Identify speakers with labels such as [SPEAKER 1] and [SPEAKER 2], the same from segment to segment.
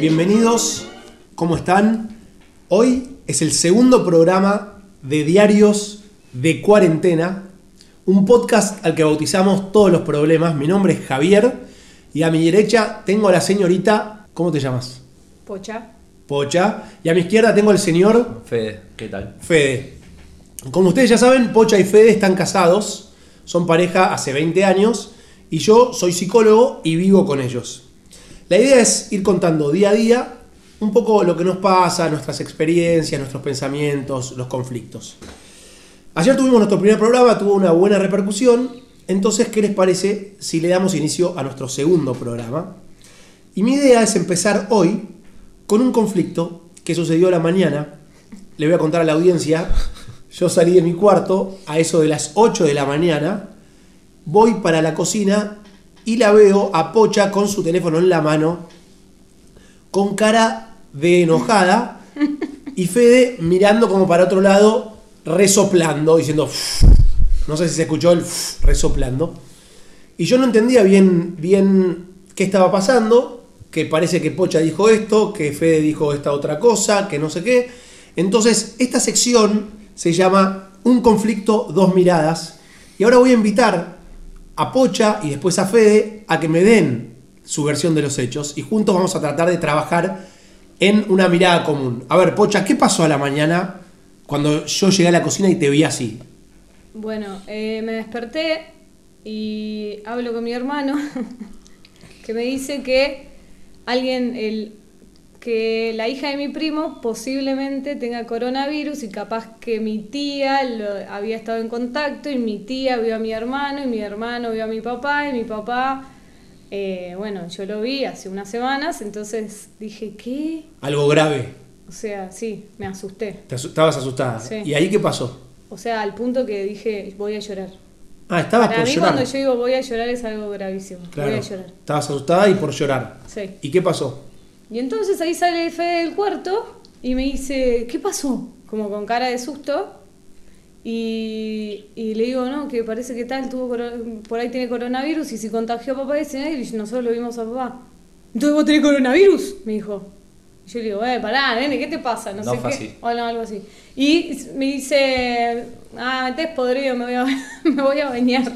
[SPEAKER 1] Bienvenidos, ¿cómo están? Hoy es el segundo programa de Diarios de Cuarentena, un podcast al que bautizamos todos los problemas. Mi nombre es Javier y a mi derecha tengo a la señorita, ¿cómo te llamas?
[SPEAKER 2] Pocha.
[SPEAKER 1] Pocha. Y a mi izquierda tengo al señor
[SPEAKER 3] Fede, ¿qué tal?
[SPEAKER 1] Fede. Como ustedes ya saben, Pocha y Fede están casados, son pareja hace 20 años y yo soy psicólogo y vivo con ellos. La idea es ir contando día a día un poco lo que nos pasa, nuestras experiencias, nuestros pensamientos, los conflictos. Ayer tuvimos nuestro primer programa, tuvo una buena repercusión, entonces, ¿qué les parece si le damos inicio a nuestro segundo programa? Y mi idea es empezar hoy con un conflicto que sucedió a la mañana. Le voy a contar a la audiencia. Yo salí de mi cuarto a eso de las 8 de la mañana, voy para la cocina y la veo a Pocha con su teléfono en la mano, con cara de enojada, y Fede mirando como para otro lado, resoplando, diciendo, no sé si se escuchó el resoplando. Y yo no entendía bien, bien qué estaba pasando, que parece que Pocha dijo esto, que Fede dijo esta otra cosa, que no sé qué. Entonces, esta sección se llama Un conflicto, dos miradas. Y ahora voy a invitar a Pocha y después a Fede a que me den su versión de los hechos y juntos vamos a tratar de trabajar en una mirada común. A ver, Pocha, ¿qué pasó a la mañana cuando yo llegué a la cocina y te vi así?
[SPEAKER 2] Bueno, eh, me desperté y hablo con mi hermano que me dice que alguien, el, que la hija de mi primo posiblemente tenga coronavirus y capaz que mi tía lo- había estado en contacto y mi tía vio a mi hermano y mi hermano vio a mi papá y mi papá, eh, bueno, yo lo vi hace unas semanas, entonces dije, ¿qué?
[SPEAKER 1] Algo grave.
[SPEAKER 2] O sea, sí, me asusté.
[SPEAKER 1] Te asu- estabas asustada.
[SPEAKER 2] Sí.
[SPEAKER 1] ¿Y ahí qué pasó?
[SPEAKER 2] O sea, al punto que dije, voy a llorar.
[SPEAKER 1] Ah, estabas
[SPEAKER 2] Para
[SPEAKER 1] por
[SPEAKER 2] mí
[SPEAKER 1] llorar.
[SPEAKER 2] cuando yo digo voy a llorar es algo gravísimo.
[SPEAKER 1] Claro.
[SPEAKER 2] Voy a llorar.
[SPEAKER 1] Estabas asustada y por llorar.
[SPEAKER 2] Sí.
[SPEAKER 1] ¿Y qué pasó?
[SPEAKER 2] Y entonces ahí sale Fede del cuarto y me dice, ¿qué pasó? Como con cara de susto. Y, y le digo, no, que parece que tal, tuvo por ahí tiene coronavirus y si contagió a papá ese y nosotros lo vimos a papá. Entonces vos tenés coronavirus, me dijo. Y yo le digo, eh, pará, nene, ¿qué te pasa? No,
[SPEAKER 3] No
[SPEAKER 2] sé
[SPEAKER 3] fue
[SPEAKER 2] qué.
[SPEAKER 3] así.
[SPEAKER 2] O no, algo así. Y me dice, ah, me estés podrido, me voy a, me voy a bañar.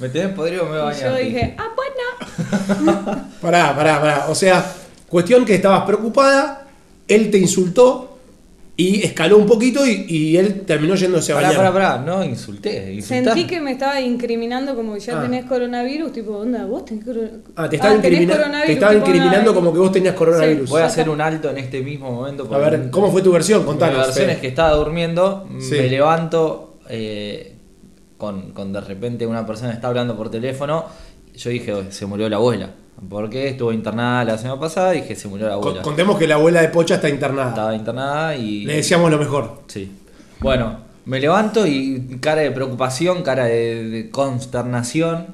[SPEAKER 3] ¿Me tenés podrido o me voy a
[SPEAKER 2] Y yo
[SPEAKER 3] bañar?
[SPEAKER 2] dije, ah, bueno.
[SPEAKER 1] Pará, pará, pará. O sea, cuestión que estabas preocupada, él te insultó y escaló un poquito y, y él terminó yéndose a
[SPEAKER 3] Pará,
[SPEAKER 1] bañar.
[SPEAKER 3] pará, pará, no insulté. insultá.
[SPEAKER 2] Sentí que me estaba incriminando como que ya
[SPEAKER 1] Ah.
[SPEAKER 2] tenés coronavirus, tipo, onda, vos tenés, coro-
[SPEAKER 1] Ah, te estaba,
[SPEAKER 2] Ah, tenés
[SPEAKER 1] incrimina-
[SPEAKER 2] coronavirus,
[SPEAKER 1] te estaba incriminando como que vos tenías coronavirus.
[SPEAKER 3] Voy a hacer un alto en este mismo momento.
[SPEAKER 1] A ver, ¿cómo fue tu versión?
[SPEAKER 3] Mi
[SPEAKER 1] Contanos.
[SPEAKER 3] versión
[SPEAKER 1] Fede.
[SPEAKER 3] es que estaba durmiendo,
[SPEAKER 1] Sí.
[SPEAKER 3] me levanto eh, con, con de repente una persona está hablando por teléfono. Yo dije, "Oh, se murió la abuela. Porque estuvo internada la semana pasada y dije, se murió la abuela.
[SPEAKER 1] contemos que la abuela de Pocha está internada.
[SPEAKER 3] Estaba internada y.
[SPEAKER 1] Le decíamos lo mejor.
[SPEAKER 3] Sí. Bueno, me levanto y cara de preocupación, cara de, de consternación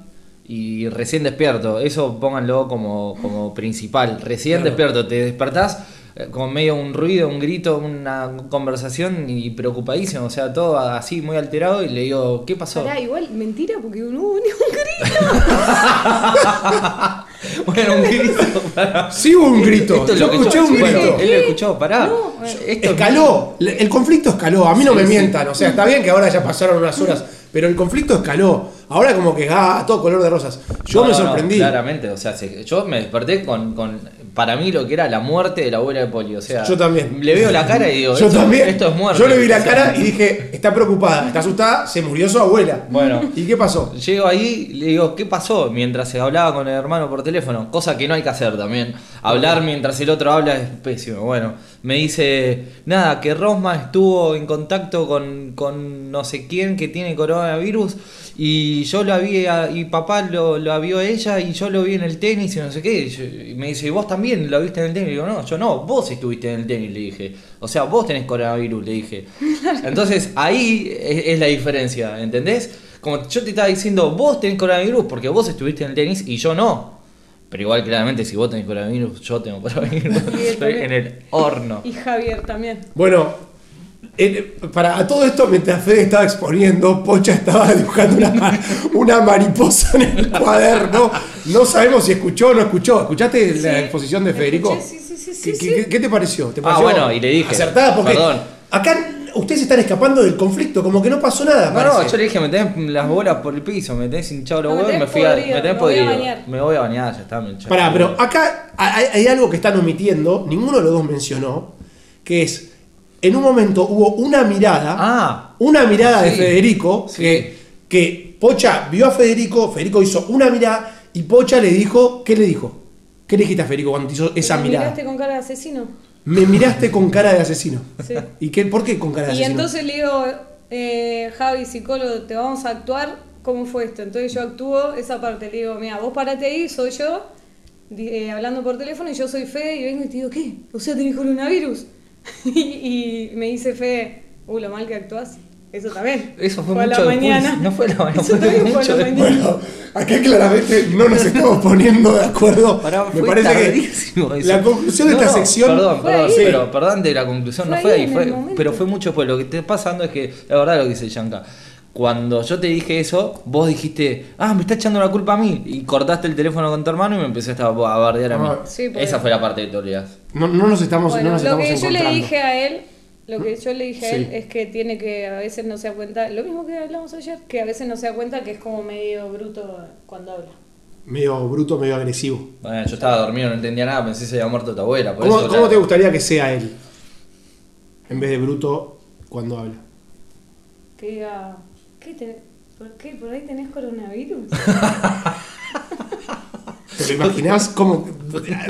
[SPEAKER 3] y recién despierto. Eso pónganlo como, como principal. Recién
[SPEAKER 1] Claro.
[SPEAKER 3] despierto, te despertás eh, con medio un ruido, un grito, una conversación y preocupadísimo. O sea, todo así muy alterado y le digo, ¿qué pasó?
[SPEAKER 2] Pará, igual, mentira, porque no hubo ni un grito.
[SPEAKER 3] bueno, un grito. pará.
[SPEAKER 1] Sí hubo un grito.
[SPEAKER 3] Esto es
[SPEAKER 1] Yo
[SPEAKER 3] lo que
[SPEAKER 1] escuché
[SPEAKER 3] yo-
[SPEAKER 1] un
[SPEAKER 3] bueno,
[SPEAKER 1] grito.
[SPEAKER 3] él lo escuchó, pará.
[SPEAKER 2] No.
[SPEAKER 3] Esto es-
[SPEAKER 1] Escaló. El conflicto escaló. A mí no
[SPEAKER 3] Sí,
[SPEAKER 1] me
[SPEAKER 3] sí.
[SPEAKER 1] mientan. O sea, está bien que ahora ya pasaron unas horas. Pero el conflicto escaló. Ahora como que, ah, todo color de rosas. Yo
[SPEAKER 3] No,
[SPEAKER 1] me
[SPEAKER 3] no, no,
[SPEAKER 1] sorprendí.
[SPEAKER 3] claramente, o sea, se- yo me desperté con, con, para mí, lo que era la muerte de la abuela de Poli. O sea,
[SPEAKER 1] Yo también.
[SPEAKER 3] Le veo la cara y digo,
[SPEAKER 1] Yo
[SPEAKER 3] esto,
[SPEAKER 1] también.
[SPEAKER 3] esto es muerte.
[SPEAKER 1] Yo le vi la cara y dije, está preocupada, está asustada, se murió su abuela.
[SPEAKER 3] Bueno.
[SPEAKER 1] ¿Y qué pasó?
[SPEAKER 3] Llego ahí y le digo, ¿qué pasó? Mientras se hablaba con el hermano por teléfono. Cosa que no hay que hacer también. Hablar mientras el otro habla es pésimo. Bueno, me dice, nada, que Rosma estuvo en contacto con, con no sé quién que tiene coronavirus y yo lo había, y papá lo, lo vio a ella y yo lo vi en el tenis y no sé qué. Y, yo- y me dice, ¿y vos también lo viste en el tenis? Y digo, no, yo no, vos estuviste en el tenis, le dije. O sea, vos tenés coronavirus, le dije. Entonces ahí es, es la diferencia, ¿entendés? Como yo te estaba diciendo, vos tenés coronavirus porque vos estuviste en el tenis y yo no. Pero igual, claramente, si vos tenés coronavirus, yo tengo coronavirus. Estoy
[SPEAKER 2] también.
[SPEAKER 3] en el horno.
[SPEAKER 2] Y Javier también.
[SPEAKER 1] Bueno, para a todo esto, mientras Fede estaba exponiendo, Pocha estaba dibujando una, una mariposa en el cuaderno. No sabemos si escuchó o no escuchó. ¿Escuchaste la exposición de Federico?
[SPEAKER 2] escuché, sí, sí, sí,
[SPEAKER 1] ¿Qué,
[SPEAKER 2] sí,
[SPEAKER 1] qué-
[SPEAKER 2] sí.
[SPEAKER 1] qué- qué te pareció? ¿Te
[SPEAKER 3] Ah, bueno, y le dije,
[SPEAKER 1] Acertada porque
[SPEAKER 3] perdón.
[SPEAKER 1] acá ustedes están escapando del conflicto, como que no pasó nada.
[SPEAKER 3] No, no, yo le dije, me tenés las bolas por el piso, me tenés hinchado los huevos y me fui a. Me tenés
[SPEAKER 2] me voy a
[SPEAKER 3] podrido.
[SPEAKER 2] bañar.
[SPEAKER 3] Me voy a bañar, ya está, me hinchado.
[SPEAKER 1] Pará, pero acá hay, hay algo que están omitiendo, ninguno de los dos mencionó, que es, en un momento hubo una mirada,
[SPEAKER 3] Ah,
[SPEAKER 1] una mirada de. Federico,
[SPEAKER 3] Sí.
[SPEAKER 1] que, que Pocha vio a Federico, Federico hizo una mirada y Pocha le dijo, ¿qué le dijo? ¿Qué le dijiste a Federico cuando te hizo esa
[SPEAKER 2] ¿Me
[SPEAKER 1] mirada?
[SPEAKER 2] miraste con cara de asesino?
[SPEAKER 1] Me miraste con cara de asesino.
[SPEAKER 2] Sí.
[SPEAKER 1] ¿Y qué, por qué con cara de
[SPEAKER 2] Y
[SPEAKER 1] asesino?
[SPEAKER 2] entonces le digo, eh, Javi, psicólogo, te vamos a actuar, ¿cómo fue esto? Entonces yo actúo esa parte, le digo, mira, vos parate ahí, soy yo, eh, hablando por teléfono, y yo soy Fede, y vengo y te digo, ¿qué? O sea, tenés coronavirus. y, y me dice Fede, uh, lo mal que actuás. Eso también.
[SPEAKER 3] Eso fue
[SPEAKER 2] a la
[SPEAKER 3] mucho después.
[SPEAKER 2] mañana.
[SPEAKER 3] No fue la mañana,
[SPEAKER 2] Eso
[SPEAKER 3] fue
[SPEAKER 2] también fue a la mañana.
[SPEAKER 1] Bueno, acá claramente no nos estamos poniendo de acuerdo.
[SPEAKER 3] Pará,
[SPEAKER 1] Me parece que
[SPEAKER 3] eso.
[SPEAKER 1] la conclusión de
[SPEAKER 3] No,
[SPEAKER 1] esta
[SPEAKER 3] no,
[SPEAKER 1] sección...
[SPEAKER 3] Perdón,
[SPEAKER 2] Fue
[SPEAKER 3] perdón,
[SPEAKER 2] ahí.
[SPEAKER 3] pero perdón de la conclusión,
[SPEAKER 2] Fue
[SPEAKER 3] no fue
[SPEAKER 2] ahí
[SPEAKER 3] fue, pero fue mucho después. Lo que está pasando es que, la verdad lo que dice Yanka, cuando yo te dije eso, vos dijiste, ah, me está echando la culpa a mí. Y cortaste el teléfono con tu hermano y me empezaste a, a bardear a mí.
[SPEAKER 1] Ah,
[SPEAKER 2] Sí,
[SPEAKER 3] Esa fue la parte de Toledo.
[SPEAKER 1] No, no nos estamos, no
[SPEAKER 2] Bueno,
[SPEAKER 1] nos
[SPEAKER 2] lo
[SPEAKER 1] estamos
[SPEAKER 2] que yo le dije a él, lo que yo le dije a él es que tiene que a veces no se da cuenta, lo mismo que hablamos ayer, que a veces no se da cuenta que es como medio bruto cuando habla.
[SPEAKER 1] Medio bruto, medio agresivo.
[SPEAKER 3] Bueno, yo estaba dormido, no entendía nada, pensé que se había muerto tu abuela. Por
[SPEAKER 1] ¿Cómo,
[SPEAKER 3] eso,
[SPEAKER 1] cómo
[SPEAKER 3] la-
[SPEAKER 1] te gustaría que sea él? En vez de bruto cuando habla.
[SPEAKER 2] Que diga, ¿qué te- ¿por qué? ¿Por ahí tenés coronavirus?
[SPEAKER 1] ¿Te lo imaginás? ¿Cómo?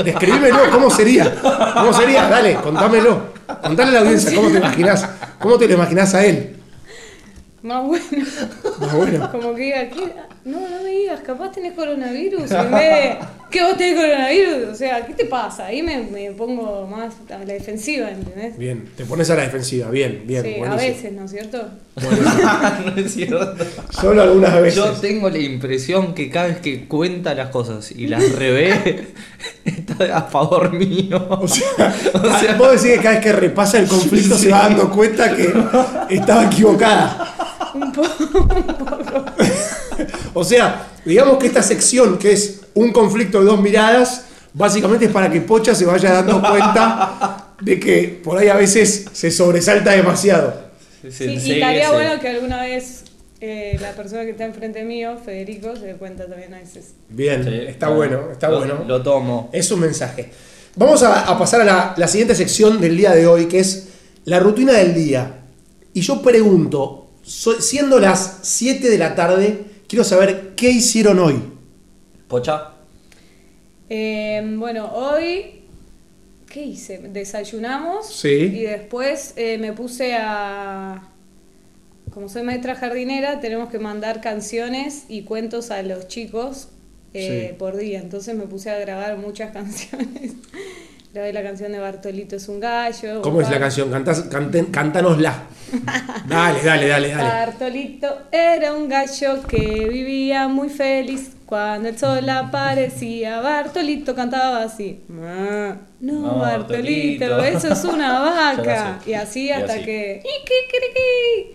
[SPEAKER 1] Describímelo, ¿cómo sería? ¿Cómo sería? Dale, contámelo. Contale a la audiencia, ¿cómo te imaginás? ¿Cómo te lo imaginás a él?
[SPEAKER 2] Más bueno.
[SPEAKER 1] Más bueno.
[SPEAKER 2] Como que diga, ¿qué? No, no me digas, capaz tenés coronavirus. En vez de, ¿qué vos tenés coronavirus? O sea, ¿qué te pasa? Ahí me, me pongo más a la defensiva, ¿entendés?
[SPEAKER 1] Bien, te pones a la defensiva, bien, bien.
[SPEAKER 2] sí, a veces, ¿no es cierto?
[SPEAKER 3] no es cierto.
[SPEAKER 1] Solo algunas veces.
[SPEAKER 3] Yo tengo la impresión que cada vez que cuenta las cosas y las revé, está a favor mío.
[SPEAKER 1] O sea, vos decís que cada vez que repasa el conflicto se va dando cuenta que estaba equivocada.
[SPEAKER 2] Un poco.
[SPEAKER 1] O sea, digamos que esta sección, que es un conflicto de dos miradas, básicamente es para que Pocha se vaya dando cuenta de que por ahí a veces se sobresalta demasiado.
[SPEAKER 2] Sí, y estaría bueno que alguna vez eh, la persona que está enfrente mío, Federico, se dé cuenta también a veces.
[SPEAKER 1] Bien,
[SPEAKER 3] Sí,
[SPEAKER 1] está bueno, está
[SPEAKER 3] lo-
[SPEAKER 1] bueno.
[SPEAKER 3] Lo tomo.
[SPEAKER 1] Es un mensaje. Vamos a, a pasar a la, la siguiente sección del día de hoy, que es la rutina del día. Y yo pregunto, so- siendo las 7 de la tarde, quiero saber qué hicieron hoy.
[SPEAKER 3] Pocha.
[SPEAKER 2] Eh, bueno, hoy, ¿qué hice? Desayunamos
[SPEAKER 1] Sí.
[SPEAKER 2] y después eh, me puse a... Como soy maestra jardinera, tenemos que mandar canciones y cuentos a los chicos eh,
[SPEAKER 1] Sí.
[SPEAKER 2] por día. Entonces me puse a grabar muchas canciones. Grabé la canción de Bartolito es un gallo.
[SPEAKER 1] ¿Cómo es la canción? Cantás- canten- cántanosla. Dale, dale, dale, dale.
[SPEAKER 2] Bartolito era un gallo que vivía muy feliz cuando el sol aparecía. Bartolito cantaba así. "Ah, No,
[SPEAKER 3] No,
[SPEAKER 2] Bartolito,
[SPEAKER 3] Bartolito".
[SPEAKER 2] eso es una vaca. Y así
[SPEAKER 3] Y
[SPEAKER 2] hasta
[SPEAKER 3] así.
[SPEAKER 2] que.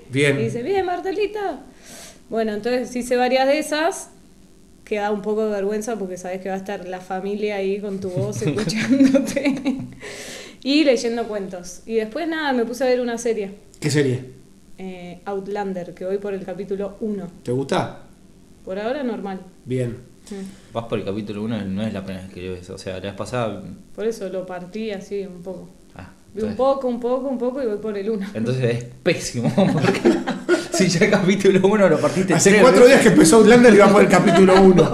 [SPEAKER 1] Bien.
[SPEAKER 2] Y dice, bien, Bartolito. Bueno, entonces hice varias de esas. Que da un poco de vergüenza porque sabes que va a estar la familia ahí con tu voz escuchándote. y leyendo cuentos. Y después nada, me puse a ver una serie.
[SPEAKER 1] ¿Qué serie?
[SPEAKER 2] eh, Outlander, que voy por el capítulo 1.
[SPEAKER 1] ¿Te gusta?
[SPEAKER 2] Por ahora normal.
[SPEAKER 1] Bien.
[SPEAKER 3] Vas por el capítulo 1, no es la primera vez que ves. O sea, la vez pasada.
[SPEAKER 2] Por eso lo partí así un poco.
[SPEAKER 3] Ah,
[SPEAKER 2] Vi un poco, un poco, un poco y voy por el 1.
[SPEAKER 3] Entonces es pésimo. Porque si ya el capítulo 1 lo partiste
[SPEAKER 1] Hace
[SPEAKER 3] tres
[SPEAKER 1] cuatro
[SPEAKER 3] veces.
[SPEAKER 1] días que empezó Outlander y va por el capítulo 1.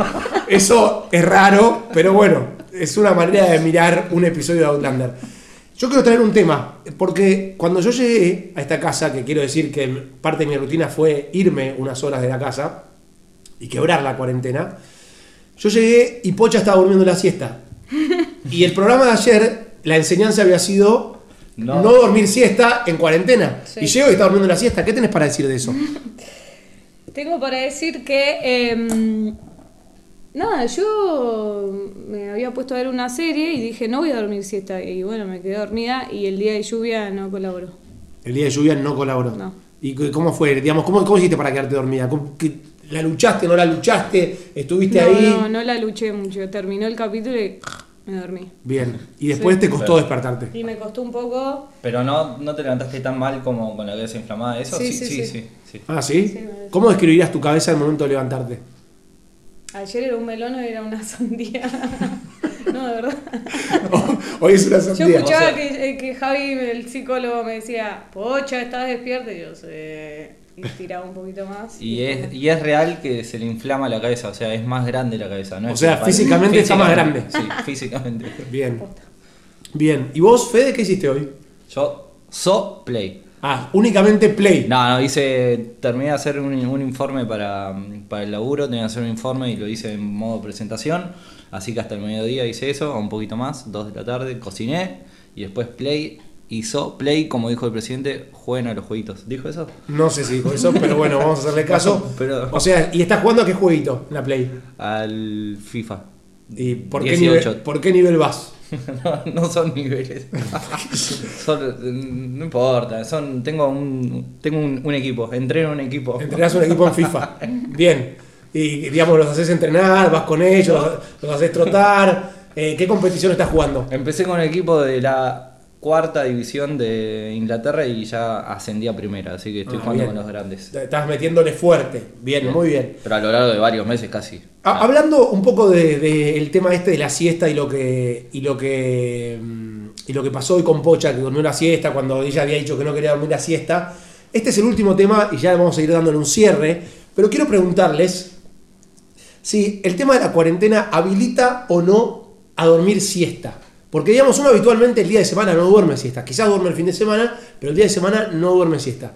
[SPEAKER 1] Eso es raro, pero bueno, es una manera de mirar un episodio de Outlander. Yo quiero traer un tema, porque cuando yo llegué a esta casa, que quiero decir que parte de mi rutina fue irme unas horas de la casa y quebrar la cuarentena, yo llegué y Pocha estaba durmiendo la siesta. Y el programa de ayer, la enseñanza había sido no,
[SPEAKER 3] No.
[SPEAKER 1] dormir siesta en cuarentena.
[SPEAKER 2] Sí.
[SPEAKER 1] Y llego y está durmiendo la siesta. ¿Qué tenés para decir de eso?
[SPEAKER 2] Tengo para decir que. em, nada, yo me había puesto a ver una serie y dije, no voy a dormir siesta. Y bueno, me quedé dormida y el día de lluvia no colaboró.
[SPEAKER 1] El día de lluvia no colaboró.
[SPEAKER 2] No.
[SPEAKER 1] ¿Y cómo fue? Digamos, ¿cómo, cómo hiciste para quedarte dormida? ¿Cómo- qué- ¿La luchaste, no la luchaste? ¿Estuviste
[SPEAKER 2] No,
[SPEAKER 1] ahí?
[SPEAKER 2] no, no la luché mucho. Terminó el capítulo y me dormí.
[SPEAKER 1] Bien. Y después
[SPEAKER 2] Sí.
[SPEAKER 1] te costó despertarte.
[SPEAKER 2] Y me costó un poco.
[SPEAKER 3] Pero no, no te levantaste tan mal como con la cabeza inflamada. ¿Eso?
[SPEAKER 2] Sí,
[SPEAKER 3] Sí,
[SPEAKER 2] sí,
[SPEAKER 3] sí,
[SPEAKER 2] sí.
[SPEAKER 3] sí. sí.
[SPEAKER 1] Ah, ¿sí? ¿Cómo describirías tu cabeza al momento de levantarte?
[SPEAKER 2] Ayer era un melón, hoy era una sandía. no, de verdad.
[SPEAKER 1] Hoy es una
[SPEAKER 2] Yo
[SPEAKER 1] sandía.
[SPEAKER 2] escuchaba
[SPEAKER 3] O sea-
[SPEAKER 2] que, eh, que Javi, el psicólogo, me decía, Pocha, ¿estás despierta? Y yo sé. Y tiraba un poquito más.
[SPEAKER 3] Y es, y es real que se le inflama la cabeza, o sea, es más grande la cabeza. ¿no?
[SPEAKER 1] O
[SPEAKER 3] es
[SPEAKER 1] sea, físicamente está más grande.
[SPEAKER 3] Sí, físicamente.
[SPEAKER 1] Bien. Bien. ¿Y vos, Fede, qué hiciste hoy?
[SPEAKER 3] Yo, so play.
[SPEAKER 1] Ah, únicamente play.
[SPEAKER 3] No, no, hice, terminé de hacer un, un informe para, para el laburo, tenía que hacer un informe y lo hice en modo presentación, así que hasta el mediodía hice eso, un poquito más, dos de la tarde, cociné y después play, hizo play, como dijo el presidente, jueguen a los jueguitos. ¿Dijo eso?
[SPEAKER 1] No sé si dijo eso, pero bueno, vamos a hacerle caso.
[SPEAKER 3] Pero-
[SPEAKER 1] O sea, ¿y estás jugando a qué jueguito la Play?
[SPEAKER 3] Al FIFA.
[SPEAKER 1] ¿Y por qué,
[SPEAKER 3] 18.
[SPEAKER 1] nivel, por qué nivel vas?
[SPEAKER 3] no, no son niveles. Son- no importa, son, tengo un, tengo un, un equipo, entreno un equipo.
[SPEAKER 1] Entrenás un equipo en FIFA. Bien. Y digamos, los haces entrenar, vas con ellos, los, los haces trotar. Eh, ¿Qué competición estás jugando?
[SPEAKER 3] Empecé con un equipo de la cuarta división de Inglaterra y ya ascendí a primera, así que estoy
[SPEAKER 1] Ah,
[SPEAKER 3] jugando
[SPEAKER 1] bien.
[SPEAKER 3] con los grandes.
[SPEAKER 1] Estás metiéndole fuerte. Bien, muy bien.
[SPEAKER 3] Pero a lo largo de varios meses casi.
[SPEAKER 1] Ha- Hablando un poco del de, el tema este de la siesta y lo que y lo que mm, y lo que pasó hoy con Pocha, que durmió la siesta cuando ella había dicho que no quería dormir la siesta. Este es el último tema y ya vamos a ir dándole un cierre. Pero quiero preguntarles si el tema de la cuarentena habilita o no a dormir siesta. Porque digamos, uno habitualmente el día de semana no duerme siesta. Quizás duerme el fin de semana, pero el día de semana no duerme siesta.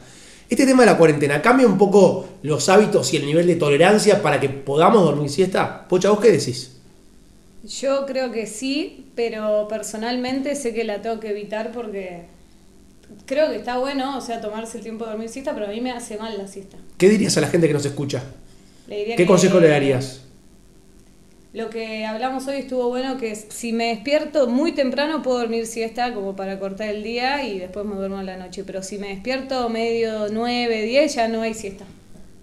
[SPEAKER 1] Este tema de la cuarentena cambia un poco los hábitos y el nivel de tolerancia para que podamos dormir siesta. Pocha, ¿vos qué decís?
[SPEAKER 2] Yo creo que sí, pero personalmente sé que la tengo que evitar porque creo que está bueno, o sea, tomarse el tiempo de dormir siesta, pero a mí me hace mal la siesta.
[SPEAKER 1] ¿Qué dirías a la gente que nos escucha?
[SPEAKER 2] Le diría
[SPEAKER 1] ¿Qué
[SPEAKER 2] que-
[SPEAKER 1] consejo le darías?
[SPEAKER 2] Lo que hablamos hoy estuvo bueno, que es, si me despierto muy temprano puedo dormir siesta como para cortar el día y después me duermo a la noche, pero si me despierto medio 9, 10 ya no hay siesta,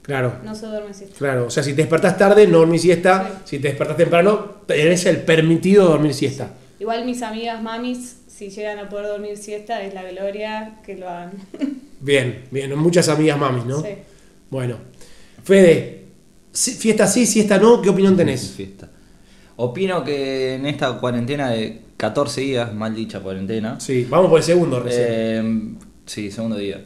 [SPEAKER 1] Claro,
[SPEAKER 2] no se duerme siesta.
[SPEAKER 1] claro. O sea, si te despertás tarde, no dormís siesta. Si te despertás temprano, tenés el permitido dormir siesta.
[SPEAKER 2] Igual mis amigas mamis, si llegan a poder dormir siesta, es la gloria que lo hagan.
[SPEAKER 1] Bien, bien. Muchas amigas mamis, ¿no?
[SPEAKER 2] Sí.
[SPEAKER 1] Bueno. Fede, si- fiesta sí, siesta no, ¿qué opinión tenés?
[SPEAKER 3] Fiesta. Opino que en esta cuarentena de 14 días, mal dicha cuarentena,
[SPEAKER 1] Sí, vamos por el segundo recién.
[SPEAKER 3] Eh, sí, segundo día.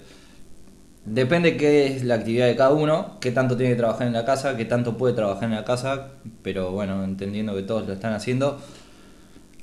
[SPEAKER 3] Depende qué es la actividad de cada uno, qué tanto tiene que trabajar en la casa, qué tanto puede trabajar en la casa, pero bueno, entendiendo que todos lo están haciendo,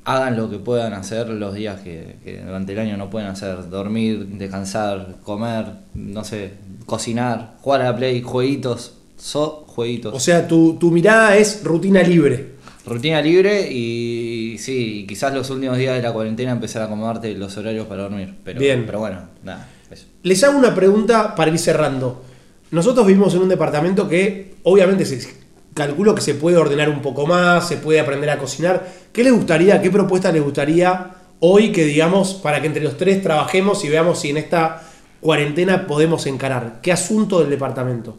[SPEAKER 3] hagan lo que puedan hacer los días que, que durante el año no pueden hacer, dormir, descansar, comer, no sé, cocinar, jugar a la play, jueguitos, so jueguitos.
[SPEAKER 1] O sea, tu, tu mirada es rutina libre.
[SPEAKER 3] Rutina libre y sí, quizás los últimos días de la cuarentena empezar a acomodarte los horarios para dormir, pero,
[SPEAKER 1] Bien.
[SPEAKER 3] pero bueno, nada, eso.
[SPEAKER 1] Les hago una pregunta para ir cerrando. Nosotros vivimos en un departamento que obviamente se calculo que se puede ordenar un poco más, se puede aprender a cocinar. ¿Qué les gustaría, qué propuesta les gustaría hoy que digamos para que entre los tres trabajemos y veamos si en esta cuarentena podemos encarar? ¿Qué asunto del departamento?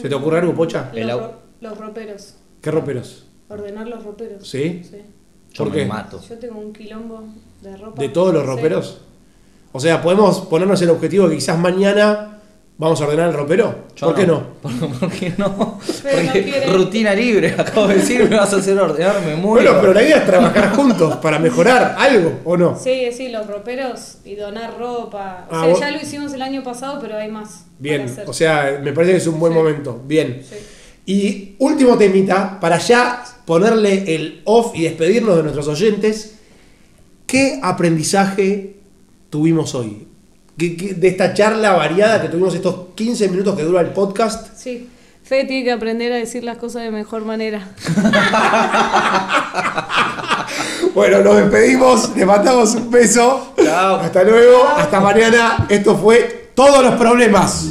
[SPEAKER 1] ¿Se te ocurre algo, Pocha?
[SPEAKER 2] Los, ro- los roperos,
[SPEAKER 1] ¿Qué roperos?
[SPEAKER 2] Ordenar los roperos.
[SPEAKER 1] ¿Sí?
[SPEAKER 2] Sí.
[SPEAKER 3] Yo
[SPEAKER 1] ¿Por
[SPEAKER 3] me
[SPEAKER 1] qué?
[SPEAKER 3] mato.
[SPEAKER 2] Yo tengo un quilombo de ropa.
[SPEAKER 1] ¿De todos los roperos? O sea, podemos ponernos el objetivo que quizás mañana vamos a ordenar el ropero.
[SPEAKER 3] Yo
[SPEAKER 1] ¿Por qué no?
[SPEAKER 3] ¿Por, por qué no?
[SPEAKER 2] Pero no
[SPEAKER 3] Porque
[SPEAKER 2] quiere.
[SPEAKER 3] rutina libre, acabo de decir, me vas a hacer ordenar, me muero.
[SPEAKER 1] Bueno, pero la idea es trabajar juntos para mejorar algo, ¿o no?
[SPEAKER 2] Sí, sí, los roperos y donar ropa.
[SPEAKER 1] Ah,
[SPEAKER 2] o sea,
[SPEAKER 1] vos-
[SPEAKER 2] ya lo hicimos el año pasado, pero hay más.
[SPEAKER 1] Bien, o sea, me parece que es un buen
[SPEAKER 2] Sí.
[SPEAKER 1] momento. Bien.
[SPEAKER 2] Sí.
[SPEAKER 1] Y último temita, para ya ponerle el off y despedirnos de nuestros oyentes, ¿qué aprendizaje tuvimos hoy? ¿Qué- qué- de esta charla variada que tuvimos estos 15 minutos que dura el podcast.
[SPEAKER 2] Sí. Fede tiene que aprender a decir las cosas de mejor manera.
[SPEAKER 1] Bueno, nos despedimos, le mandamos un beso.
[SPEAKER 3] Chao.
[SPEAKER 1] Hasta luego, hasta mañana. Esto fue Todos los Problemas.